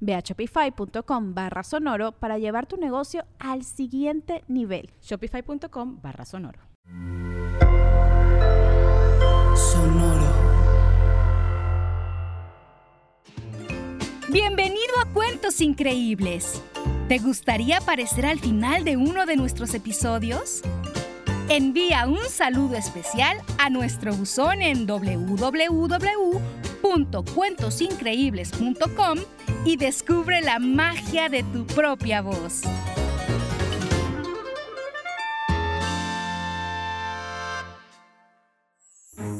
Ve a shopify.com barra sonoro para llevar tu negocio al siguiente nivel. Shopify.com barra sonoro. Sonoro. Bienvenido a Cuentos Increíbles. ¿Te gustaría aparecer al final de uno de nuestros episodios? Envía un saludo especial a nuestro buzón en www.cuentosincreíbles.com y descubre la magia de tu propia voz.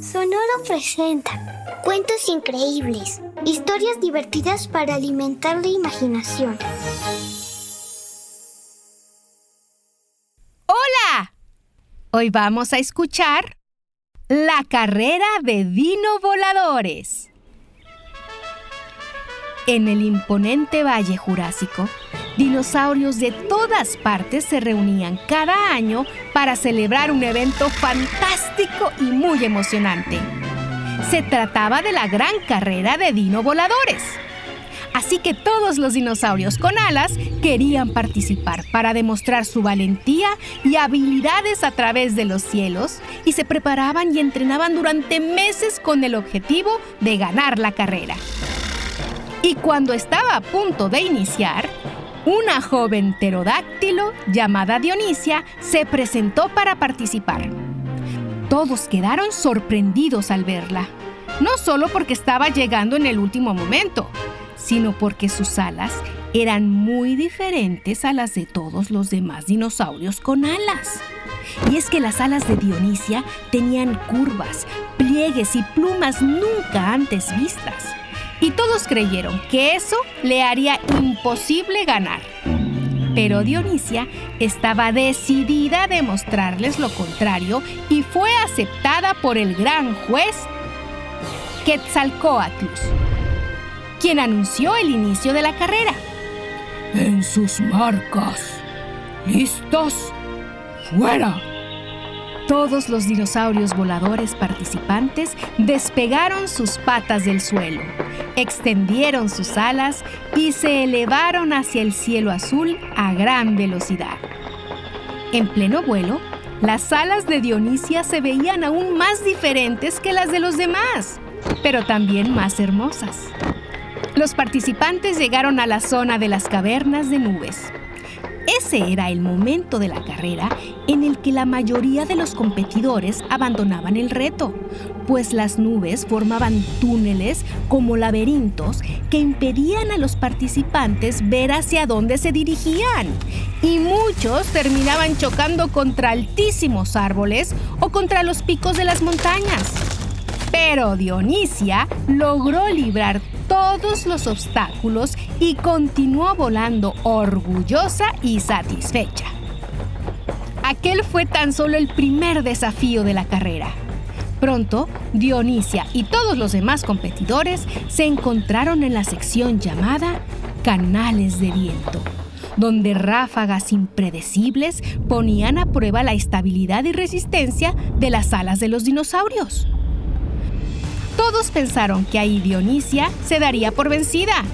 Sonoro presenta Cuentos increíbles, historias divertidas para alimentar la imaginación. Hoy vamos a escuchar La carrera de dino voladores. En el imponente Valle Jurásico, dinosaurios de todas partes se reunían cada año para celebrar un evento fantástico y muy emocionante. Se trataba de la gran carrera de dino voladores. Así que todos los dinosaurios con alas querían participar para demostrar su valentía y habilidades a través de los cielos y se preparaban y entrenaban durante meses con el objetivo de ganar la carrera. Y cuando estaba a punto de iniciar, una joven pterodáctilo llamada Dionisia se presentó para participar. Todos quedaron sorprendidos al verla, no solo porque estaba llegando en el último momento, sino porque sus alas eran muy diferentes a las de todos los demás dinosaurios con alas. Y es que las alas de Dionisia tenían curvas, pliegues y plumas nunca antes vistas y todos creyeron que eso le haría imposible ganar. Pero Dionisia estaba decidida a demostrarles lo contrario y fue aceptada por el gran juez Quetzalcoatlus, quien anunció el inicio de la carrera. En sus marcas. ¿Listos? ¡Fuera! Todos los dinosaurios voladores participantes despegaron sus patas del suelo, extendieron sus alas y se elevaron hacia el cielo azul a gran velocidad. En pleno vuelo, las alas de Dionisia se veían aún más diferentes que las de los demás, pero también más hermosas. Los participantes llegaron a la zona de las cavernas de nubes, ese era el momento de la carrera en el que la mayoría de los competidores abandonaban el reto, pues las nubes formaban túneles como laberintos que impedían a los participantes ver hacia dónde se dirigían. Y muchos terminaban chocando contra altísimos árboles o contra los picos de las montañas. Pero Dionisia logró librar todos los obstáculos y continuó volando orgullosa y satisfecha. Aquel fue tan solo el primer desafío de la carrera. Pronto, Dionisia y todos los demás competidores se encontraron en la sección llamada Canales de Viento, donde ráfagas impredecibles ponían a prueba la estabilidad y resistencia de las alas de los dinosaurios. Todos pensaron que ahí Dionisia se daría por vencida,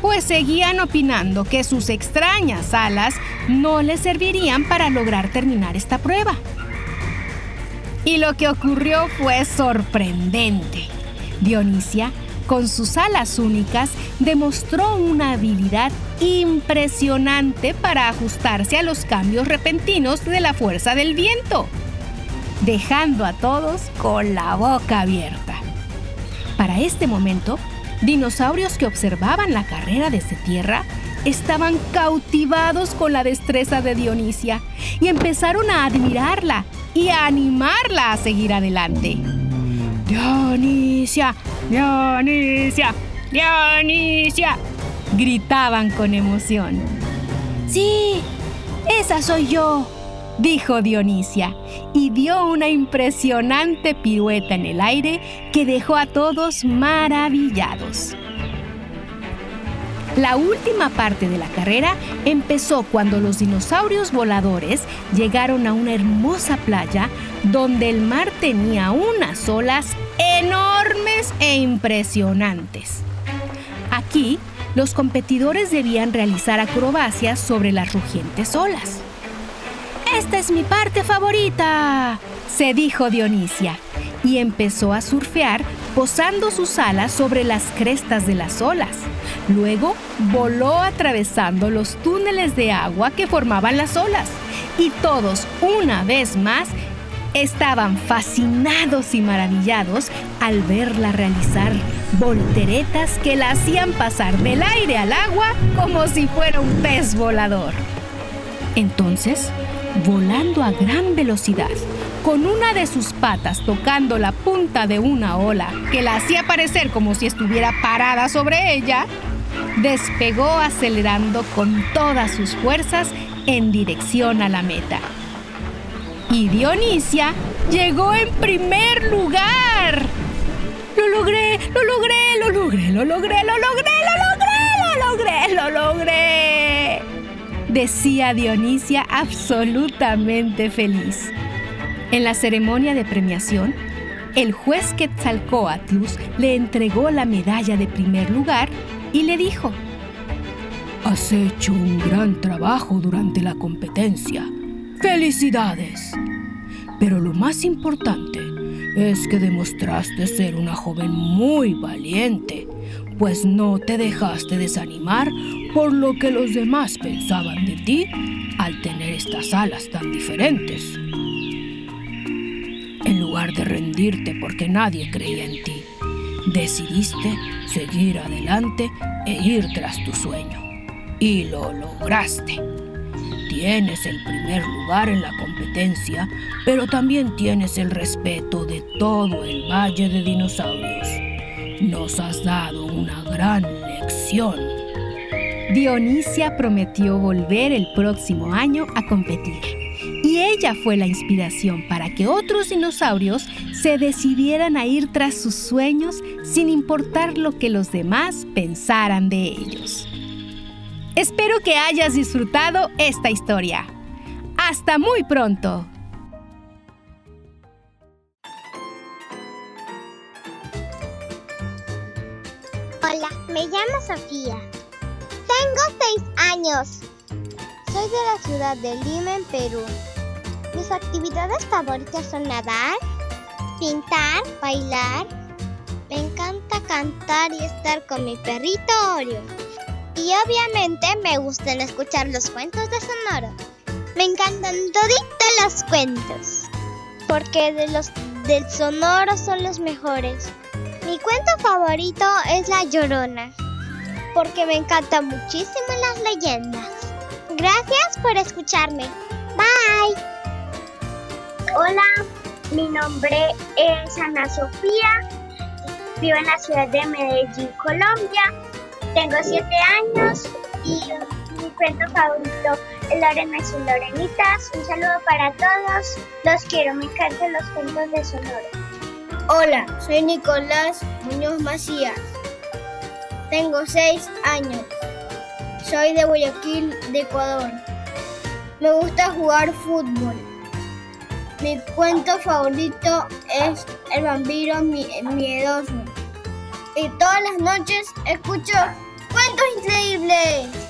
pues seguían opinando que sus extrañas alas no le servirían para lograr terminar esta prueba. Y lo que ocurrió fue sorprendente. Dionisia, con sus alas únicas, demostró una habilidad impresionante para ajustarse a los cambios repentinos de la fuerza del viento. dejando a todos con la boca abierta. Para este momento, dinosaurios que observaban la carrera desde tierra estaban cautivados con la destreza de Dionisia y empezaron a admirarla y a animarla a seguir adelante. Dionisia, Dionisia, Dionisia, gritaban con emoción. Sí, esa soy yo, dijo Dionisia, y dio una impresionante pirueta en el aire que dejó a todos maravillados. La última parte de la carrera empezó cuando los dinosaurios voladores llegaron a una hermosa playa donde el mar tenía unas olas enormes e impresionantes. Aquí, los competidores debían realizar acrobacias sobre las rugientes olas. Esta es mi parte favorita, se dijo Dionisia, y empezó a surfear posando sus alas sobre las crestas de las olas. Luego voló atravesando los túneles de agua que formaban las olas y todos, una vez más, estaban fascinados y maravillados al verla realizar volteretas que la hacían pasar del aire al agua como si fuera un pez volador. Entonces, volando a gran velocidad, con una de sus patas tocando la punta de una ola que la hacía parecer como si estuviera parada sobre ella, despegó acelerando con todas sus fuerzas en dirección a la meta. Y Dionisia llegó en primer lugar. Lo logré, lo logré, lo logré, lo logré, lo logré, lo logré, lo logré, lo logré. Decía Dionisia absolutamente feliz. En la ceremonia de premiación, el juez Quetzalcoatlus le entregó la medalla de primer lugar y le dijo, Has hecho un gran trabajo durante la competencia. ¡Felicidades! Pero lo más importante es que demostraste ser una joven muy valiente, pues no te dejaste desanimar por lo que los demás pensaban de ti al tener estas alas tan diferentes. En lugar de rendirte porque nadie creía en ti, decidiste seguir adelante e ir tras tu sueño. Y lo lograste. Tienes el primer lugar en la competencia, pero también tienes el respeto de todo el Valle de Dinosaurios. Nos has dado gran lección. Dionisia prometió volver el próximo año a competir. Y ella fue la inspiración para que otros dinosaurios se decidieran a ir tras sus sueños sin importar lo que los demás pensaran de ellos. Espero que hayas disfrutado esta historia. Hasta muy pronto. Me llamo Sofía. Tengo seis años. Soy de la ciudad de Lima, en Perú. Mis actividades favoritas son nadar, pintar, bailar. Me encanta cantar y estar con mi perrito Oreo. Y obviamente me gustan escuchar los cuentos de Sonoro. Me encantan toditos los cuentos. Porque de los del Sonoro son los mejores. Mi cuento favorito es La Llorona. Porque me encantan muchísimo las leyendas. Gracias por escucharme. Bye. Hola, mi nombre es Ana Sofía. Vivo en la ciudad de Medellín, Colombia. Tengo siete años y mi cuento favorito Lorena y Lorenitas. Un saludo para todos. Los quiero, me encantan los cuentos de Sonoro. Hola, soy Nicolás Muñoz Macías. Tengo seis años. Soy de Guayaquil, de Ecuador. Me gusta jugar fútbol. Mi cuento favorito es El vampiro miedoso. Y todas las noches escucho cuentos increíbles.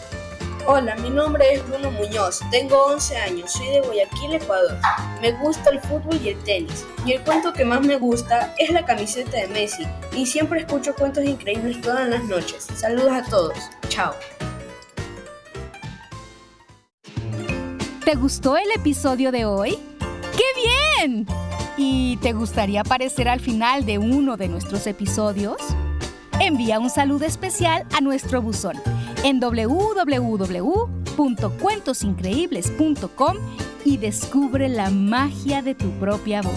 Hola, mi nombre es Bruno Muñoz, tengo 11 años, soy de Guayaquil, Ecuador. Me gusta el fútbol y el tenis. Y el cuento que más me gusta es la camiseta de Messi. Y siempre escucho cuentos increíbles todas las noches. Saludos a todos. Chao. ¿Te gustó el episodio de hoy? ¡Qué bien! ¿Y te gustaría aparecer al final de uno de nuestros episodios? Envía un saludo especial a nuestro buzón en www.cuentosincreíbles.com y descubre la magia de tu propia voz.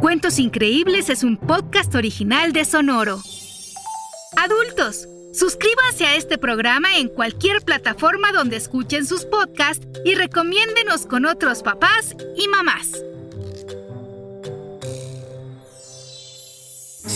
Cuentos Increíbles es un podcast original de Sonoro. Adultos, suscríbanse a este programa en cualquier plataforma donde escuchen sus podcasts y recomiéndenos con otros papás y mamás.